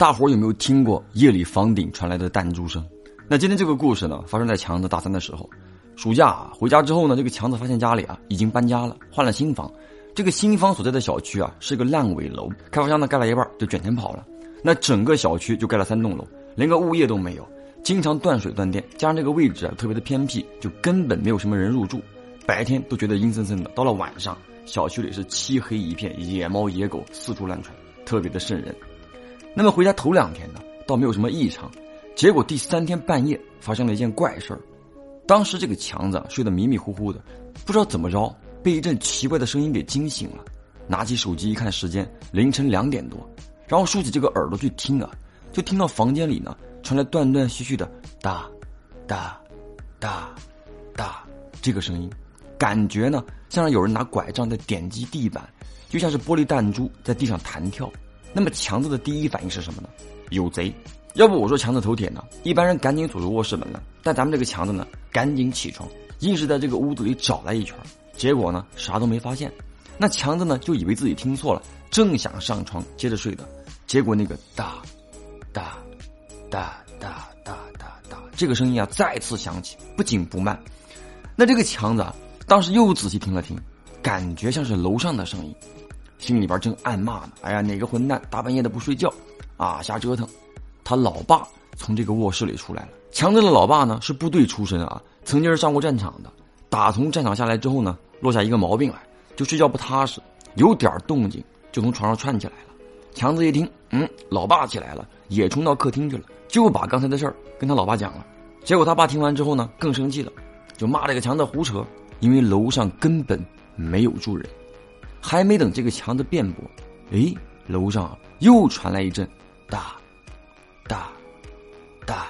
大伙有没有听过夜里房顶传来的弹珠声？那今天这个故事呢，发生在强子大三的时候。暑假回家之后呢，这个强子发现家里啊已经搬家了，换了新房。这个新房所在的小区啊是个烂尾楼，开发商呢盖了一半就卷钱跑了。那整个小区就盖了三栋楼，连个物业都没有，经常断水断电，加上这个位置啊特别的偏僻，就根本没有什么人入住。白天都觉得阴森森的，到了晚上，小区里是漆黑一片，野猫野狗四处乱窜，特别的瘆人。那么回家头两天呢，倒没有什么异常，结果第三天半夜发生了一件怪事儿。当时这个强子睡得迷迷糊糊的，不知道怎么着被一阵奇怪的声音给惊醒了。拿起手机一看时间，凌晨两点多，然后竖起这个耳朵去听啊，就听到房间里呢传来断断续续的哒哒哒哒这个声音，感觉呢像是有人拿拐杖在点击地板，就像是玻璃弹珠在地上弹跳。那么强子的第一反应是什么呢？有贼！要不我说强子头铁呢？一般人赶紧锁住卧室门了。但咱们这个强子呢，赶紧起床，硬是在这个屋子里找了一圈，结果呢，啥都没发现。那强子呢，就以为自己听错了，正想上床接着睡的，结果那个哒哒哒哒哒哒哒这个声音啊，再次响起，不紧不慢。那这个强子啊，当时又仔细听了听，感觉像是楼上的声音。心里边正暗骂呢，哎呀，哪个混蛋大半夜的不睡觉，啊，瞎折腾！他老爸从这个卧室里出来了。强子的老爸呢是部队出身啊，曾经是上过战场的。打从战场下来之后呢，落下一个毛病来，就睡觉不踏实，有点动静就从床上窜起来了。强子一听，嗯，老爸起来了，也冲到客厅去了，就把刚才的事儿跟他老爸讲了。结果他爸听完之后呢，更生气了，就骂这个强子胡扯，因为楼上根本没有住人。还没等这个强子辩驳，哎，楼上又传来一阵哒哒哒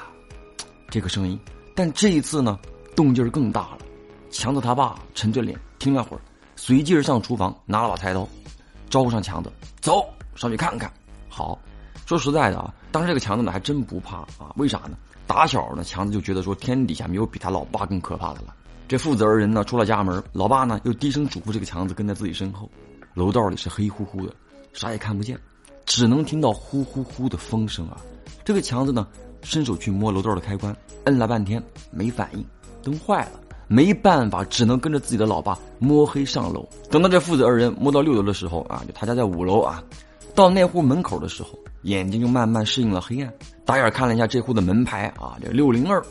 这个声音，但这一次呢，动静更大了。强子他爸沉着脸听了会儿，随即而上厨房拿了把菜刀，招呼上强子走上去看看。好，说实在的啊，当时这个强子呢还真不怕啊，为啥呢？打小呢，强子就觉得说天底下没有比他老爸更可怕的了。这父子二人呢出了家门，老爸呢又低声嘱咐这个强子跟在自己身后。楼道里是黑乎乎的，啥也看不见，只能听到呼呼呼的风声啊！这个强子呢，伸手去摸楼道的开关，摁了半天没反应，灯坏了，没办法，只能跟着自己的老爸摸黑上楼。等到这父子二人摸到六楼的时候啊，就他家在五楼啊，到那户门口的时候，眼睛就慢慢适应了黑暗，打眼看了一下这户的门牌啊，这六零二。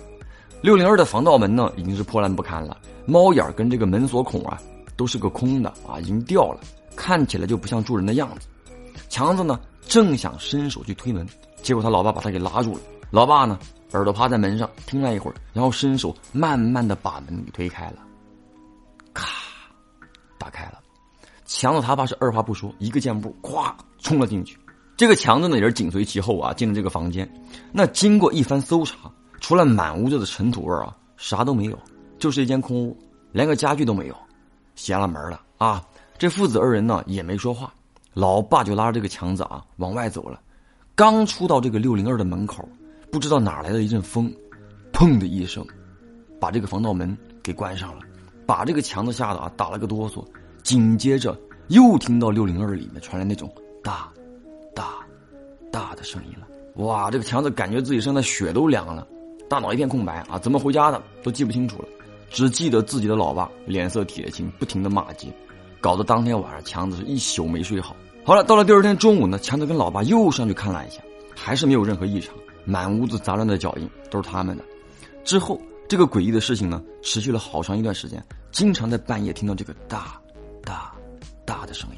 六零二的防盗门呢，已经是破烂不堪了，猫眼跟这个门锁孔啊，都是个空的啊，已经掉了，看起来就不像住人的样子。强子呢，正想伸手去推门，结果他老爸把他给拉住了。老爸呢，耳朵趴在门上听了一会儿，然后伸手慢慢的把门给推开了，咔，打开了。强子他爸是二话不说，一个箭步，咵冲了进去。这个强子呢，也是紧随其后啊，进了这个房间。那经过一番搜查。除了满屋子的尘土味啊，啥都没有，就是一间空屋，连个家具都没有，闲了门了啊！这父子二人呢也没说话，老爸就拉着这个强子啊往外走了。刚出到这个六零二的门口，不知道哪来的一阵风，砰的一声，把这个防盗门给关上了，把这个强子吓得啊打了个哆嗦。紧接着又听到六零二里面传来那种大、大、大的声音了。哇，这个强子感觉自己身上的血都凉了。大脑一片空白啊！怎么回家的都记不清楚了，只记得自己的老爸脸色铁青，不停的骂街，搞得当天晚上强子是一宿没睡好。好了，到了第二天中午呢，强子跟老爸又上去看了一下，还是没有任何异常，满屋子杂乱的脚印都是他们的。之后，这个诡异的事情呢，持续了好长一段时间，经常在半夜听到这个大、大、大的声音。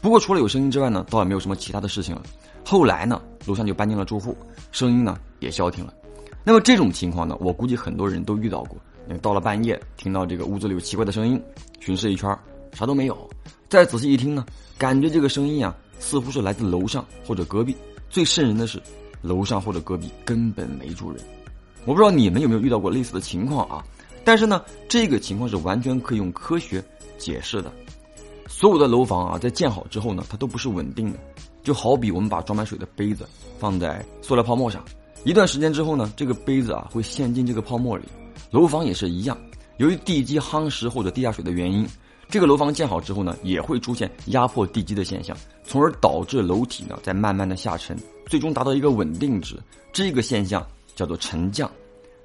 不过除了有声音之外呢，倒也没有什么其他的事情了。后来呢，楼上就搬进了住户，声音呢也消停了。那么这种情况呢，我估计很多人都遇到过。到了半夜，听到这个屋子里有奇怪的声音，巡视一圈，啥都没有。再仔细一听呢，感觉这个声音啊，似乎是来自楼上或者隔壁。最瘆人的是，楼上或者隔壁根本没住人。我不知道你们有没有遇到过类似的情况啊？但是呢，这个情况是完全可以用科学解释的。所有的楼房啊，在建好之后呢，它都不是稳定的。就好比我们把装满水的杯子放在塑料泡沫上。一段时间之后呢，这个杯子啊会陷进这个泡沫里。楼房也是一样，由于地基夯实或者地下水的原因，这个楼房建好之后呢，也会出现压迫地基的现象，从而导致楼体呢在慢慢的下沉，最终达到一个稳定值。这个现象叫做沉降。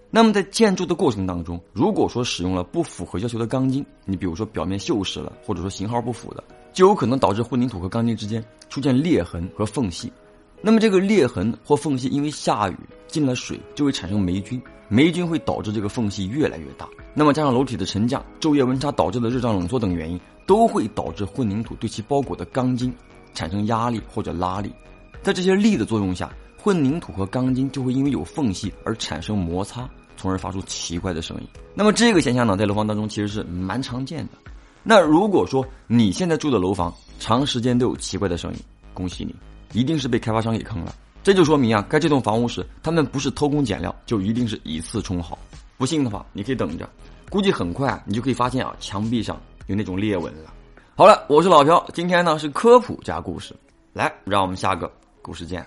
那么在建筑的过程当中，如果说使用了不符合要求的钢筋，你比如说表面锈蚀了，或者说型号不符的，就有可能导致混凝土和钢筋之间出现裂痕和缝隙。那么这个裂痕或缝隙，因为下雨进了水，就会产生霉菌，霉菌会导致这个缝隙越来越大。那么加上楼体的沉降、昼夜温差导致的热胀冷缩等原因，都会导致混凝土对其包裹的钢筋产生压力或者拉力。在这些力的作用下，混凝土和钢筋就会因为有缝隙而产生摩擦，从而发出奇怪的声音。那么这个现象呢，在楼房当中其实是蛮常见的。那如果说你现在住的楼房长时间都有奇怪的声音，恭喜你。一定是被开发商给坑了，这就说明啊，盖这栋房屋时他们不是偷工减料，就一定是以次充好。不信的话，你可以等着，估计很快你就可以发现啊，墙壁上有那种裂纹了。好了，我是老朴，今天呢是科普加故事，来，让我们下个故事见。